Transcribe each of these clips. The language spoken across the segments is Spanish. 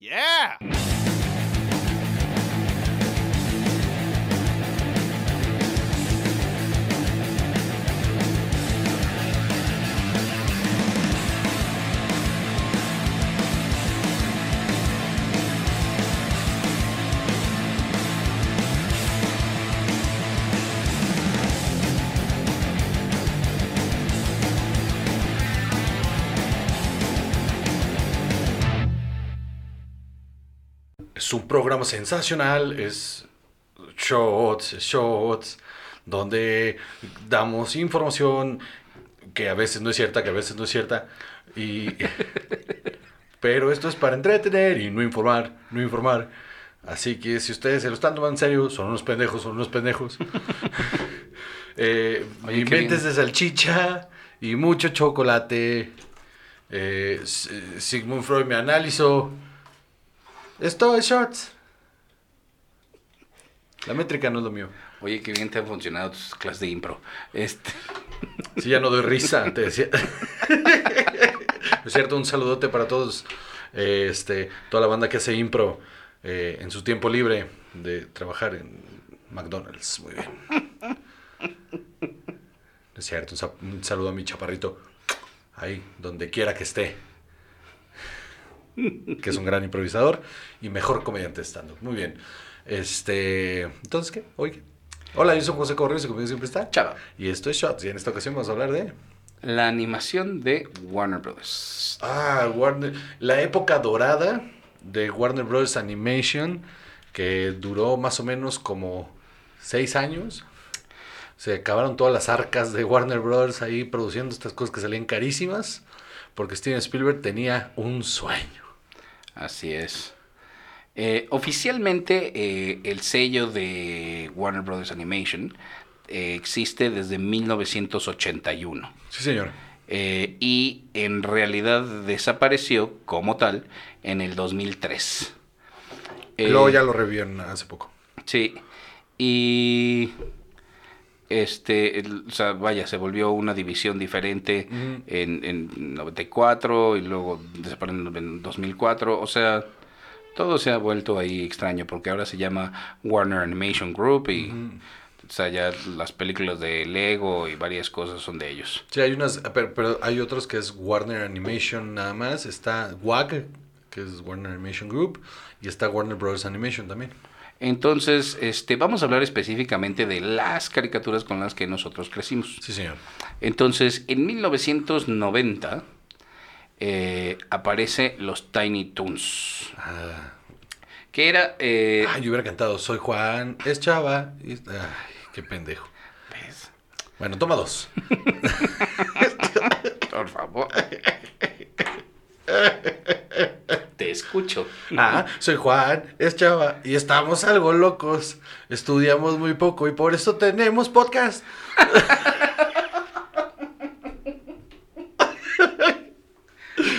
Yeah! Es un programa sensacional, es shots, shots, donde damos información que a veces no es cierta, que a veces no es cierta. Y, pero esto es para entretener y no informar, no informar. Así que si ustedes se lo están tomando en serio, son unos pendejos, son unos pendejos. eh, Oye, inventes de salchicha y mucho chocolate. Eh, Sigmund Freud me analizó. Esto es Shots. La métrica no es lo mío. Oye, qué bien te han funcionado tus clases de impro. Este, Si ya no doy risa, te decía. es cierto, un saludote para todos. eh, este, toda la banda que hace impro eh, en su tiempo libre de trabajar en McDonald's. Muy bien. Es cierto, un, un saludo a mi chaparrito. Ahí, donde quiera que esté. Que es un gran improvisador y mejor comediante estando. Muy bien. Este, entonces, ¿qué? ¿qué? Hola, yo soy José Correos y conmigo siempre está Chava. Y esto es Shots. Y en esta ocasión vamos a hablar de. la animación de Warner Brothers. Ah, Warner. La época dorada de Warner Bros. Animation, que duró más o menos como seis años. Se acabaron todas las arcas de Warner Bros. ahí produciendo estas cosas que salían carísimas. Porque Steven Spielberg tenía un sueño. Así es. Eh, oficialmente, eh, el sello de Warner Brothers Animation eh, existe desde 1981. Sí, señor. y en realidad desapareció como tal en el 2003. Eh, Luego ya lo revivieron hace poco. Sí. Y este, el- o sea, vaya, se volvió una división diferente en, en 94 y luego desapareció en 2004. O sea, todo se ha vuelto ahí extraño porque ahora se llama Warner Animation Group y o sea, ya las películas de Lego y varias cosas son de ellos. Sí, hay unas, pero, pero hay otros que es Warner Animation nada más. Está WAG, que es Warner Animation Group, y está Warner Bros. Animation también. Entonces, este, vamos a hablar específicamente de las caricaturas con las que nosotros crecimos. Sí, señor. Entonces, en 1990 eh, aparece los Tiny Toons, Ah. que era... eh, Ay, yo hubiera cantado, soy Juan, es Chava. y- Ay, qué pendejo. pues, Bueno, toma dos. por favor. Te escucho. Ah, soy Juan, es Chava, y estamos algo locos. Estudiamos muy poco y por eso tenemos podcast.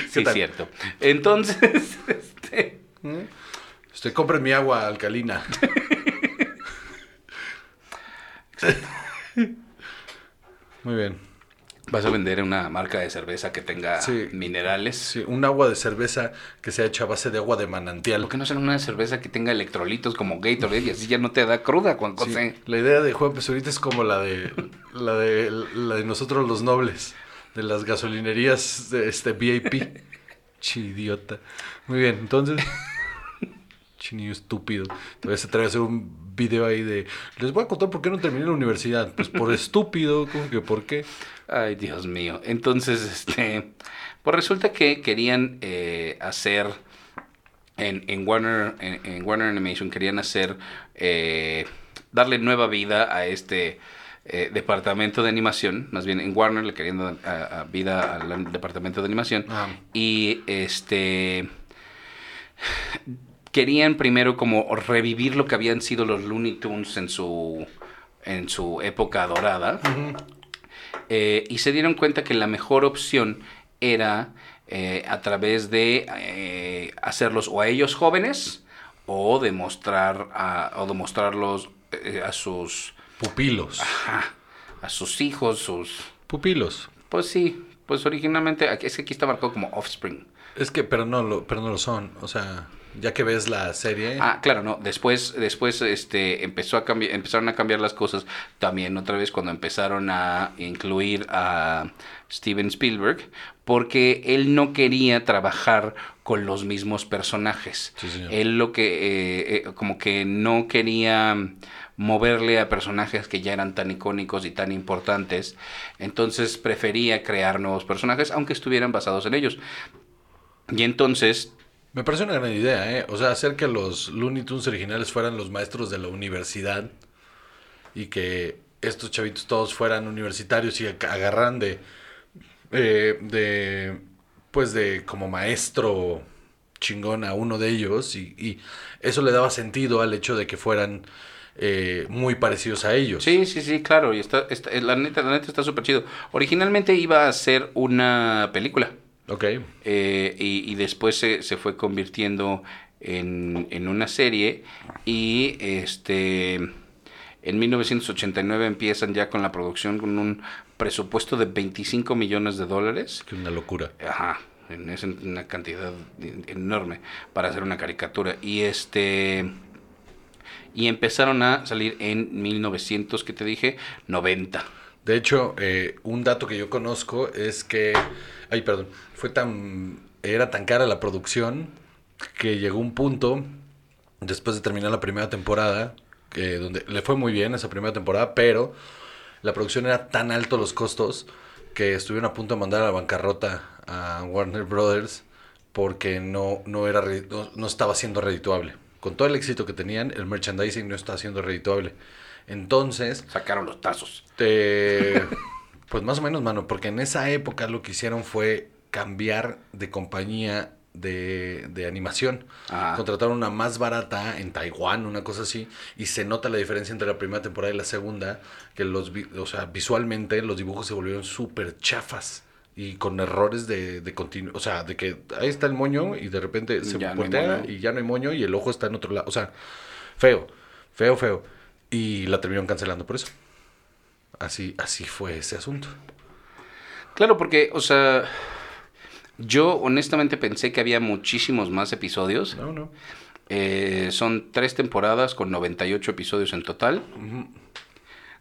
Sí, tal? cierto. Entonces, este, Este, compren mi agua alcalina. Muy bien. Vas a vender una marca de cerveza que tenga Sí. minerales. Sí, un agua de cerveza que sea hecha a base de agua de manantial. ¿Por qué no hacer una cerveza que tenga electrolitos como Gatorade y así ya no te da cruda, Juan Sí, José? la idea de Juan Pesurita es como la de la de la de nosotros los nobles de las gasolinerías de este VIP. Chidiota. Muy bien, entonces chinillo estúpido. Te voy a traer a hacer un video ahí de les voy a contar por qué no terminé la universidad. Pues por estúpido, ¿cómo que por qué? Ay, Dios mío. Entonces, este, pues resulta que querían eh, hacer en, en Warner, en, en Warner Animation querían hacer, eh, darle nueva vida a este eh, departamento de animación. Más bien, en Warner le querían dar a- a vida al departamento de animación. Ah. Y este querían primero como revivir lo que habían sido los Looney Tunes en su en su época dorada. Eh, y se dieron cuenta que la mejor opción era eh, a través de eh, hacerlos o a ellos jóvenes o demostrar a, o demostrarlos eh, a sus Pupilos. ajá, a sus hijos, sus Pupilos. pues sí, pues originalmente es que aquí está marcado como offspring. Es que, pero no lo, pero no lo son. O sea, Ya que ves la serie. Ah, claro, no. Después, después este, empezó a cambiar, empezaron a cambiar las cosas. También otra vez cuando empezaron a incluir a Steven Spielberg, porque él no quería trabajar con los mismos personajes. Sí. Él lo que, eh, eh, como que no quería moverle a personajes que ya eran tan icónicos y tan importantes. Entonces prefería crear nuevos personajes, aunque estuvieran basados en ellos. Y entonces Me parece una gran idea, ¿eh? O sea, hacer que los Looney Tunes originales fueran los maestros de la universidad y que estos chavitos todos fueran universitarios y ag- agarran de, eh, de, pues de como maestro chingón a uno de ellos y, eso le daba sentido al hecho de que fueran eh, muy parecidos a ellos. Sí, sí, sí, claro, y está, está- la neta, la neta está súper chido. Originalmente iba a ser una película, Ok. eh, y, y después se, se fue convirtiendo en, en una serie, y este, en 1989 empiezan ya con la producción con un presupuesto de 25 millones de dólares. Que una locura. Ajá, en- es una cantidad enorme para hacer una caricatura. Y este y empezaron a salir en 1900, que te dije, 90. De hecho, eh, un dato que yo conozco es que, ay, perdón, fue tan, era tan cara la producción que llegó un punto, después de terminar la primera temporada, donde le fue muy bien esa primera temporada, pero la producción era tan alto los costos que estuvieron a punto de mandar a la bancarrota a Warner Brothers porque no, no, era, no, no estaba siendo redituable. Con todo el éxito que tenían, el merchandising no estaba siendo redituable. Entonces, Sacaron los tazos. te- Pues más o menos, mano, porque en esa época lo que hicieron fue cambiar de compañía de, de animación. Ajá. Contrataron una más barata en Taiwán, una cosa así, y se nota la diferencia entre la primera temporada y la segunda, que los, vi- o sea, visualmente los dibujos se volvieron súper chafas y con errores de, de continuo, o sea, de que ahí está el moño y de repente se no voltea y ya no hay moño y el ojo está en otro lado, o sea, feo, feo, feo. Y la terminaron cancelando por eso. Así, así fue ese asunto. Claro, porque, o sea, yo honestamente pensé que había muchísimos más episodios. No, no. Eh, son tres temporadas con 98 episodios en total,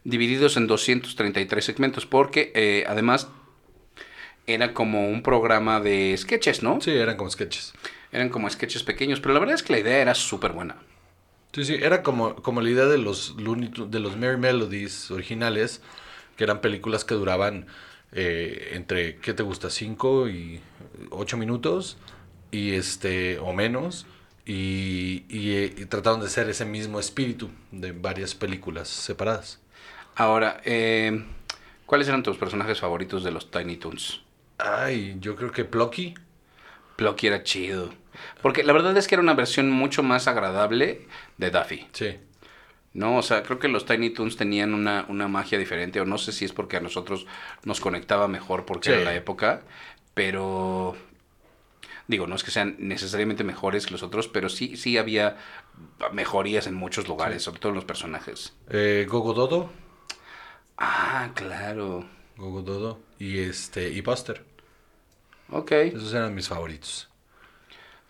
divididos en 233 segmentos, porque eh, además era como un programa de sketches, ¿no? Sí, eran como sketches. Eran como sketches pequeños, pero la verdad es que la idea era súper buena. Sí, sí, era como, como la idea de los de los Merry Melodies originales, que eran películas que duraban eh, entre, ¿qué te gusta? 5 y 8 minutos, y este, o menos, y, y, y trataron de ser ese mismo espíritu de varias películas separadas. Ahora, eh, ¿cuáles eran tus personajes favoritos de los Tiny Toons? Ay, yo creo que Plucky. Plucky era chido. Porque la verdad es que era una versión mucho más agradable de Daffy. Sí. No, o sea, creo que los Tiny Toons tenían una, una magia diferente, o no sé si es porque a nosotros nos conectaba mejor porque Sí. era la época, pero digo, no es que sean necesariamente mejores que los otros, pero sí, sí había mejorías en muchos lugares, sobre todo en los personajes. Eh, Gogo Dodo. Ah, claro. Gogo Dodo. Y este, y Buster. Ok. Esos eran mis favoritos.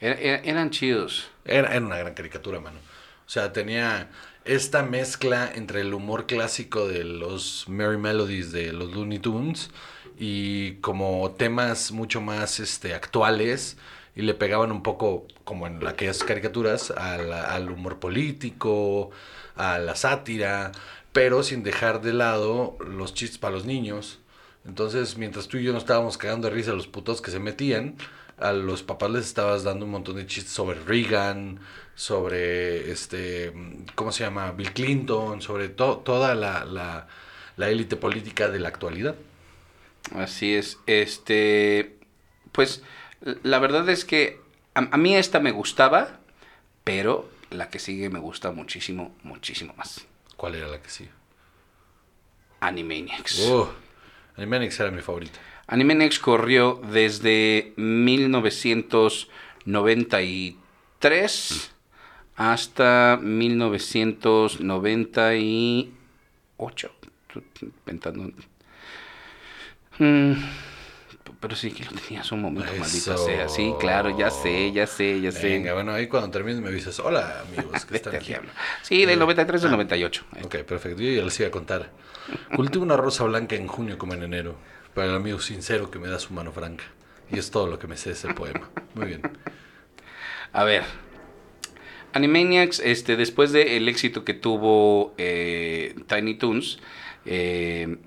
Era- era- eran chidos. Era, era una gran caricatura, mano. O sea, tenía esta mezcla entre el humor clásico de los Merry Melodies de los Looney Tunes y como temas mucho más este, actuales y le pegaban un poco, como en aquellas caricaturas, a la- al humor político, a la sátira, pero sin dejar de lado los chistes para los niños. Entonces, mientras tú y yo nos estábamos cagando de risa los putos que se metían, a los papás les estabas dando un montón de chistes sobre Reagan, sobre este, ¿cómo se llama? Bill Clinton, sobre to- toda la, la, la élite política de la actualidad. Así es. Este, pues la verdad es que a, a mí esta me gustaba, pero la que sigue me gusta muchísimo, muchísimo más. ¿Cuál era la que sí? Animaniacs. Uh, Animaniacs era mi favorita. Animaniacs corrió desde 1993 hasta 1998. Estoy Inventando. Mm, Pero sí que lo tenías un momento, maldita Eso. sea. Sí, claro, ya sé, ya sé, ya sé. Venga, bueno, ahí cuando termines me avisas. Hola, amigos, que Vete están aquí. Sí, del Eh, 93 al ah, 98. Ok, perfecto. Yo ya les iba a contar. Cultivo una rosa blanca en junio como en enero. Para el amigo sincero que me da su mano franca. Y es todo lo que me sé de ese poema. Muy bien. A ver. Animaniacs, este, después del éxito que tuvo eh, Tiny Toons, eh,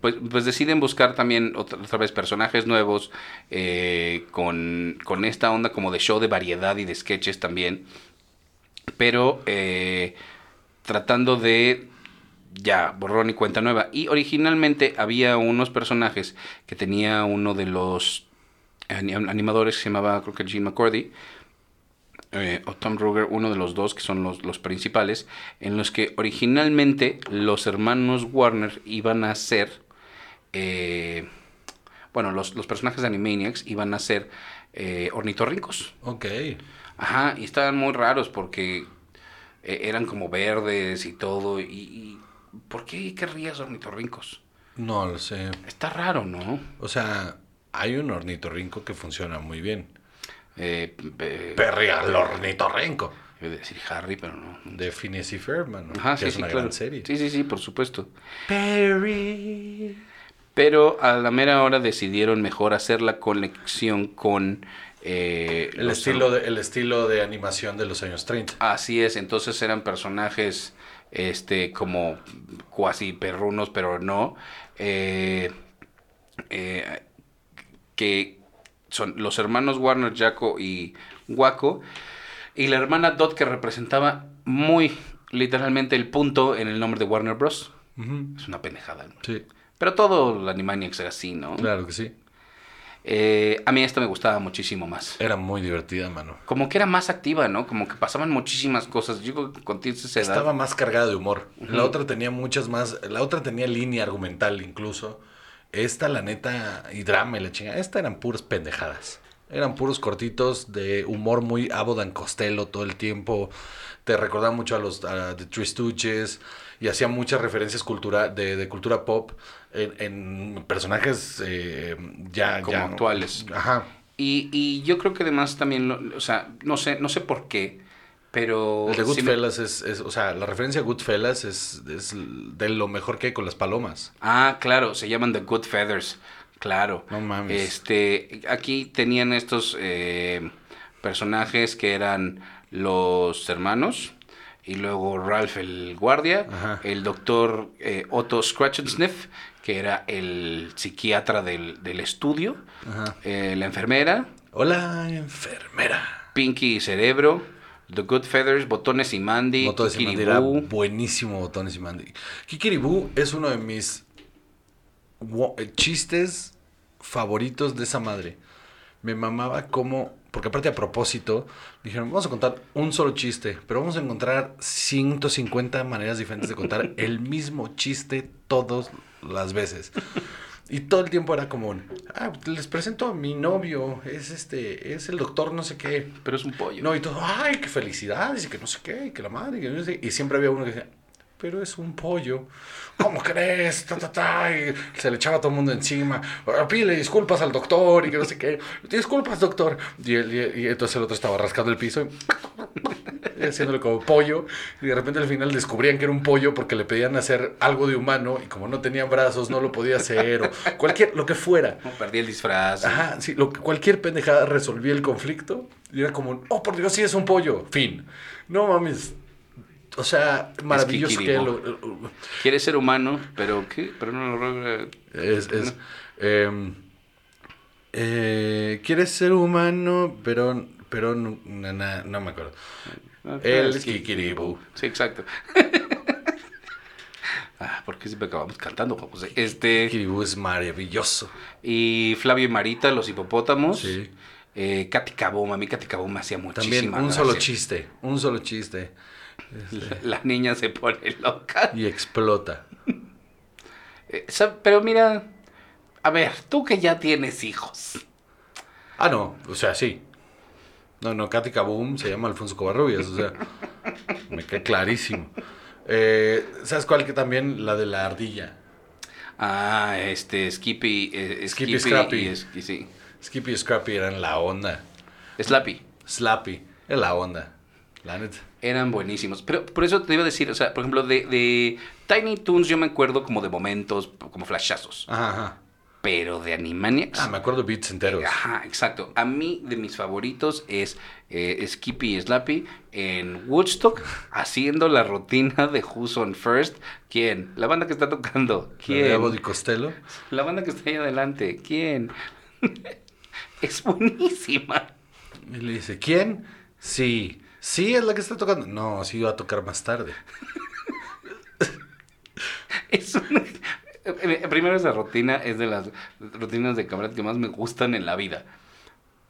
pues, pues deciden buscar también otra, vez personajes nuevos eh, con, con esta onda como de show de variedad y de sketches también. Pero tratando de ya, borrón y cuenta nueva. Y originalmente había unos personajes que tenía uno de los ani- animadores que se llamaba, creo que Gene McCordy, eh, o Tom Ruger, uno de los dos que son los, los principales, en los que originalmente los hermanos Warner iban a ser, eh, bueno, los, los personajes de Animaniacs iban a ser eh, ornitorrincos. Ok. Ajá, y estaban muy raros porque eh, eran como verdes y todo. Y, y ¿Por qué querrías ornitorrincos? No lo sé. Está raro, ¿no? O sea, hay un ornitorrinco que funciona muy bien. Eh, eh, Perry al ornitorrinco. iba a decir Harry, pero no. De Phineas y. Ajá, que sí, es sí, una claro. gran serie. Sí, sí, sí, por supuesto. Perry. Pero a la mera hora decidieron mejor hacer la conexión con... eh, El estilo, de, el estilo de animación de los años 30. Así es, entonces eran personajes este como cuasi perrunos, pero no. eh, eh, que son los hermanos Warner, Jaco y Waco. Y la hermana Dot que representaba muy literalmente el punto en el nombre de Warner Bros. Es una pendejada. ¿no? Sí, Pero todo el Animaniacs era así, ¿no? claro que sí. Eh, a mí esta me gustaba muchísimo más. Era muy divertida, mano. Como que era más activa, ¿no? Como que pasaban muchísimas cosas. Yo creo que con esa edad... Estaba más cargada de humor. La otra tenía muchas más. La otra tenía línea argumental incluso. Esta, la neta, y drama y la chingada. Esta eran puras pendejadas. Eran puros cortitos de humor muy Abbott and Costello todo el tiempo. Te recordaba mucho a los a The Three Stooges. Y hacía muchas referencias cultura, de, de cultura pop en, en personajes eh, ya, Como ya- actuales. Ajá. Y, y yo creo que además también, o sea, no sé, no sé por qué, pero... El de me- Goodfellas es, es, o sea, la referencia a Goodfellas es, es de lo mejor que hay con las palomas. Ah, claro, se llaman The Good Feathers, claro. No mames. Este, aquí tenían estos eh, personajes que eran los hermanos y luego Ralph el guardia, Ajá. el doctor eh, Otto Scratch and Sniff, que era el psiquiatra del, del estudio, Ajá. eh, la enfermera, Hola, enfermera. Pinky y Cerebro, The Good Feathers, Botones y Mandy, Botones y Mandy era buenísimo, Botones y Mandy. Kikiribú es uno de mis eh, chistes favoritos de esa madre. Me mamaba como, porque aparte a propósito, dijeron, vamos a contar un solo chiste, pero vamos a encontrar 150 maneras diferentes de contar el mismo chiste todas las veces. Y todo el tiempo era como, ah, les presento a mi novio, es este, es el doctor no sé qué. Pero es un pollo. No, y todo, ay, qué felicidades, y que no sé qué, y que la madre, y que no sé. Y siempre había uno que decía, pero es un pollo. ¿Cómo crees? Ta, ta, ta, y se le echaba a todo el mundo encima. "Ah, Pídele disculpas al doctor, y que no sé qué. Disculpas, doctor. Y, él- y- y entonces el otro estaba rascando el piso y, haciéndole como pollo. Y de repente al final descubrían que era un pollo porque le pedían hacer algo de humano, y como no tenía brazos, no lo podía hacer, o cualquier, lo que fuera. Perdí el disfraz. Ajá, sí, lo, cualquier pendejada resolvía el conflicto y era como, oh, por Dios, sí es un pollo, fin. No mames. O sea, maravilloso que Kikiribú. lo, lo- Quiere ser humano, pero ¿qué? Pero no lo logra. es, es, em, eh, quieres ser humano, pero, pero no, no me acuerdo. Ah, El es Kikiribú. Sí, exacto. ah, ¿por qué siempre acabamos cantando, José? Este, Kikiribú es maravilloso. y Flavio y Marita, los hipopótamos. Sí. Eh, Katy Kaboom, a mí Katy Kaboom me hacía muchísima También un solo chiste, un solo chiste. La, la niña se pone loca. Y explota. Eh, pero mira, a ver, tú que ya tienes hijos. Ah, no, o sea, sí. No, no, Katy Kaboom se llama Alfonso Covarrubias, o sea, me queda clarísimo. Eh, ¿Sabes cuál que también? La de la ardilla. Ah, este, Skippy. eh, Skippy Scrappy. y es- y sí. Skippy y Scrappy eran la onda. Slappy. Slappy es la onda. La neta. Eran buenísimos. Pero por eso te iba a decir, o sea, por ejemplo, de, de Tiny Toons yo me acuerdo como de momentos, como flashazos. Ajá, ajá. Pero de Animaniacs. Ah, me acuerdo de beats enteros. Ajá, exacto. A mí, de mis favoritos es eh, Skippy y Slappy en Woodstock haciendo la rutina de Who's on First. ¿Quién? La banda que está tocando. La de ¿Quién? Abbott y Costello. La banda que está ahí adelante. ¿Quién? es buenísima. Y le dice, ¿quién? Sí. ¿Sí es la que está tocando? No, sí va a tocar más tarde. Es una- eh, Primero esa rutina es de las rutinas de cabaret que más me gustan en la vida.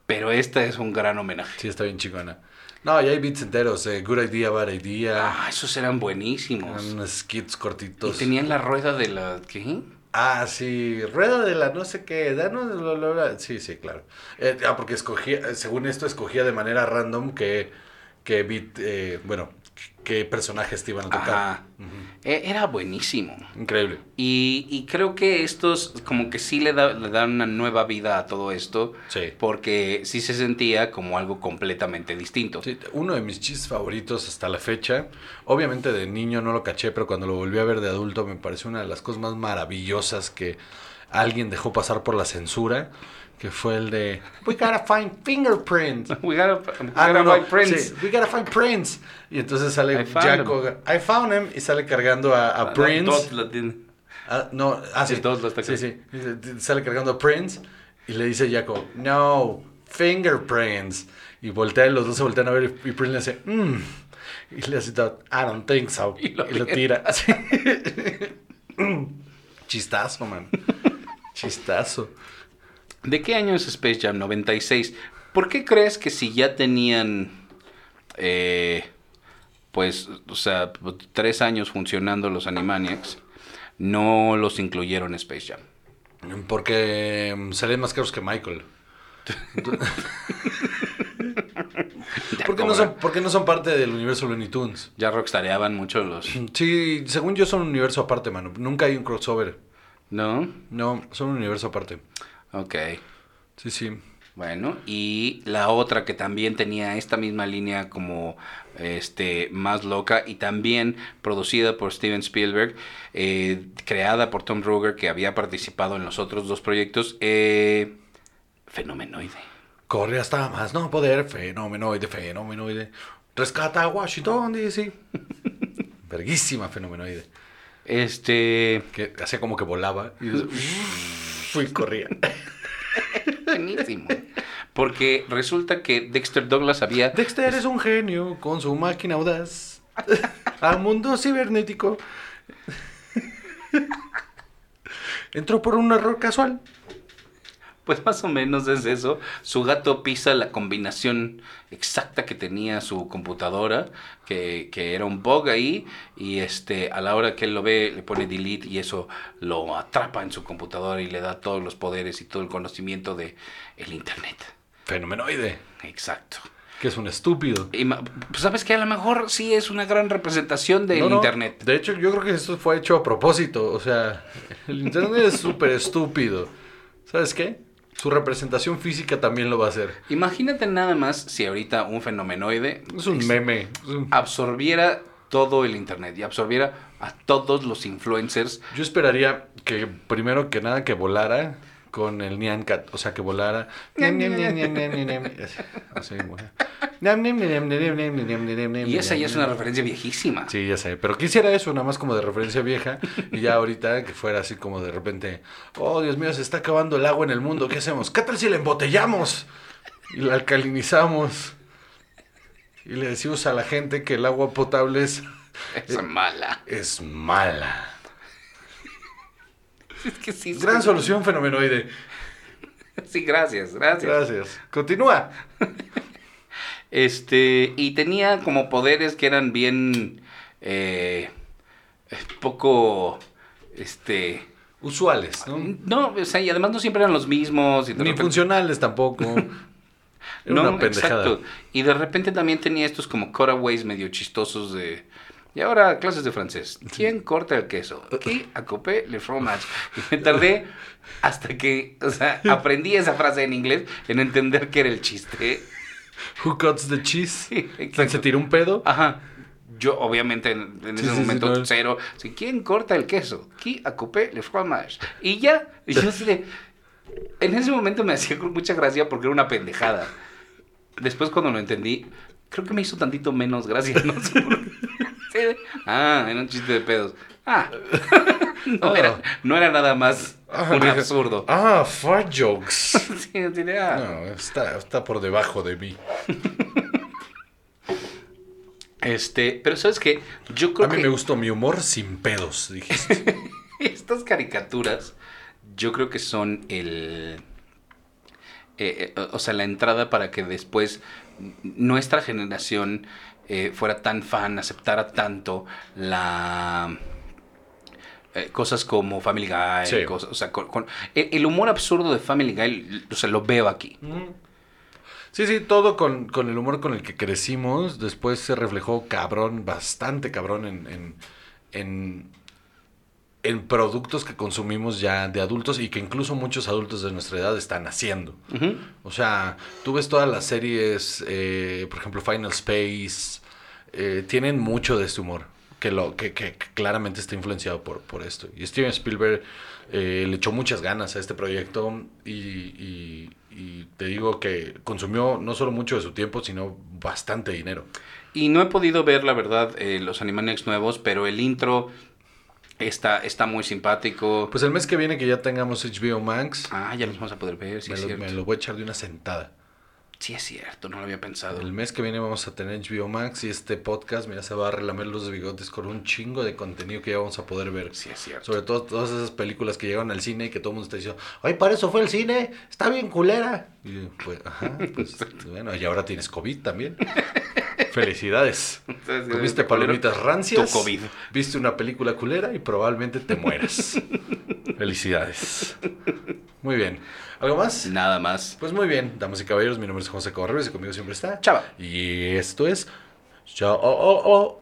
Pero esta es un gran homenaje. Sí, está bien chingona. No, y hay beats enteros. eh, Good Idea, Bad Idea. Ah, esos eran buenísimos. Eran unos skits Y cortitos. tenían la rueda de la... ¿Qué? Ah, sí, rueda de la no sé qué, danos bla, bla, bla. Sí, sí, claro. Eh, ah, porque escogía, según esto, escogía de manera random que, que beat, eh, bueno, qué personajes te iban a tocar. Ajá. E- Era buenísimo. Increíble. Y, y creo que estos como que sí le, da- le dan una nueva vida a todo esto. Sí. Porque sí se sentía como algo completamente distinto. Sí, uno de mis chistes favoritos hasta la fecha. Obviamente de niño no lo caché, pero cuando lo volví a ver de adulto me pareció una de las cosas más maravillosas que alguien dejó pasar por la censura, que fue el de We gotta find fingerprints. We gotta, we Ah, gotta no, no, find prints. sí, we gotta find Prince. Y entonces sale I found Jaco, I found him, y sale cargando a, a Ah, Prince. Lo. Ah, no, ah, sí. Sí, todos lo está sí, Sale cargando a Prince y le dice Jaco, no, fingerprints. Y voltea, y los dos se voltean a ver y, Prince le dice, mmm. Y le hace I don't think so. Y Y lo lo, tira. Chistazo, man. Chistazo. ¿De qué año es Space Jam? 96. ¿Por qué crees que si ya tenían, eh, pues, o sea, tres años funcionando los Animaniacs, no los incluyeron en Space Jam? Porque mm, salían más caros que Michael. porque, no son, porque no son parte del universo Looney Tunes. Ya rockstareaban mucho los... Sí, según yo son un universo aparte, mano. Nunca hay un crossover. ¿No? No, son un universo aparte. Ok. Sí, sí. Bueno, y la otra que también tenía esta misma línea como este más loca y también producida por Steven Spielberg, eh, creada por Tom Ruger que había participado en los otros dos proyectos, eh, Fenomenoide. Corre hasta más no poder, fenomenoide, fenomenoide. Rescata a Washington, DC. Verguísima fenomenoide. Este, Que hacía como que volaba y, y corría. buenísimo. Porque resulta que Dexter Douglas había Dexter es un genio con su máquina audaz. Al mundo cibernético. Entró por un error casual. Pues más o menos es eso. Su gato pisa la combinación exacta que tenía su computadora, que, que era un bug ahí, y este, a la hora que él lo ve, le pone delete y eso lo atrapa en su computadora y le da todos los poderes y todo el conocimiento de el internet. Fenomenoide. Exacto. Que es un estúpido. Y pues sabes que a lo mejor sí es una gran representación del No, no, internet. De hecho, yo creo que esto fue hecho a propósito. O sea, el internet es súper estúpido. ¿Sabes qué? Su representación física también lo va a hacer. Imagínate nada más si ahorita un fenomenoide Es un meme. es un- absorbiera todo el internet y absorbiera a todos los influencers. Yo esperaría que primero que nada que volara con el Nyan Cat. O sea, que volara. Y esa ya es una referencia viejísima. Sí, ya sé, pero quisiera eso, nada más como de referencia vieja, y ya ahorita que fuera así como de repente, oh Dios mío, se está acabando el agua en el mundo, ¿qué hacemos? ¿Qué tal si la embotellamos? Y la alcalinizamos. Y le decimos a la gente que el agua potable es, Es mala. es mala. Es que sí. Gran solución fenomenoide. Sí, gracias, gracias. Gracias. Continúa. Este, y tenía como poderes que eran bien eh, poco este Usuales, ¿no? no, o sea, y además no siempre eran los mismos y Ni repente- funcionales tampoco. Era no, una pendejada. exacto. Y de repente también tenía estos como cutaways medio chistosos de Y ahora clases de francés. ¿Quién corta el queso? Qui a couper le fromage? Y me tardé hasta que, o sea, aprendí esa frase en inglés en entender que era el chiste. Who cuts the cheese? Sí, ¿Se exacto. tiró un pedo? Ajá. Yo, obviamente, en, en Sí, ese sí, momento, no. cero. Así, ¿Quién corta el queso? Qui a couper le fromage? Y ya. Y yo así de... En ese momento me hacía mucha gracia porque era una pendejada. Después, cuando lo entendí, creo que me hizo tantito menos gracia. No. Sí, ah, era un chiste de pedos. Ah. No, Ah. era, no era nada más Ah, un absurdo. Ah, fart jokes. Sí, ah. No, está, está por debajo de mí. Este, pero ¿sabes qué? Yo creo A mí que... me gustó mi humor sin pedos, dijiste. Estas caricaturas, yo creo que son el. eh, eh, o sea, la entrada para que después nuestra generación eh, fuera tan fan, aceptara tanto la. eh, cosas como Family Guy, Sí. cosas- o sea, con, con- el, el humor absurdo de Family Guy, o sea, lo veo aquí. Sí, sí, todo con, con el humor con el que crecimos. Después se reflejó cabrón, bastante cabrón en, en, en, en productos que consumimos ya de adultos y que incluso muchos adultos de nuestra edad están haciendo. O sea, tú ves todas las series, eh, por ejemplo, Final Space, eh, tienen mucho de este humor, que, lo, que, que- que claramente está influenciado por, por esto. Y Steven Spielberg eh, le echó muchas ganas a este proyecto y, y- y te digo que consumió no solo mucho de su tiempo, sino bastante dinero. Y no he podido ver, la verdad, eh, los Animaniacs nuevos, pero el intro está, está muy simpático. Pues el mes que viene que ya tengamos HBO Max, Ah, ya los vamos a poder ver, sí me, es lo, cierto. me lo voy a echar de una sentada. Sí es cierto, no lo había pensado. El mes que viene vamos a tener HBO Max y este podcast, mira, se va a relamer los bigotes con un chingo de contenido que ya vamos a poder ver. Sí es cierto. Sobre todo todas esas películas que llegan al cine y que todo el mundo está diciendo, ay, para eso fue el cine, está bien culera. Y pues, ajá, pues, bueno, y ahora tienes COVID también. Felicidades. Entonces, Comiste este culero, palomitas rancias. Tu COVID. Viste una película culera y probablemente te mueras. Felicidades. Muy bien. ¿Algo más? Nada más. Pues muy bien, damas y caballeros, mi nombre es José Correos y conmigo siempre está Chava. Y esto es Chao.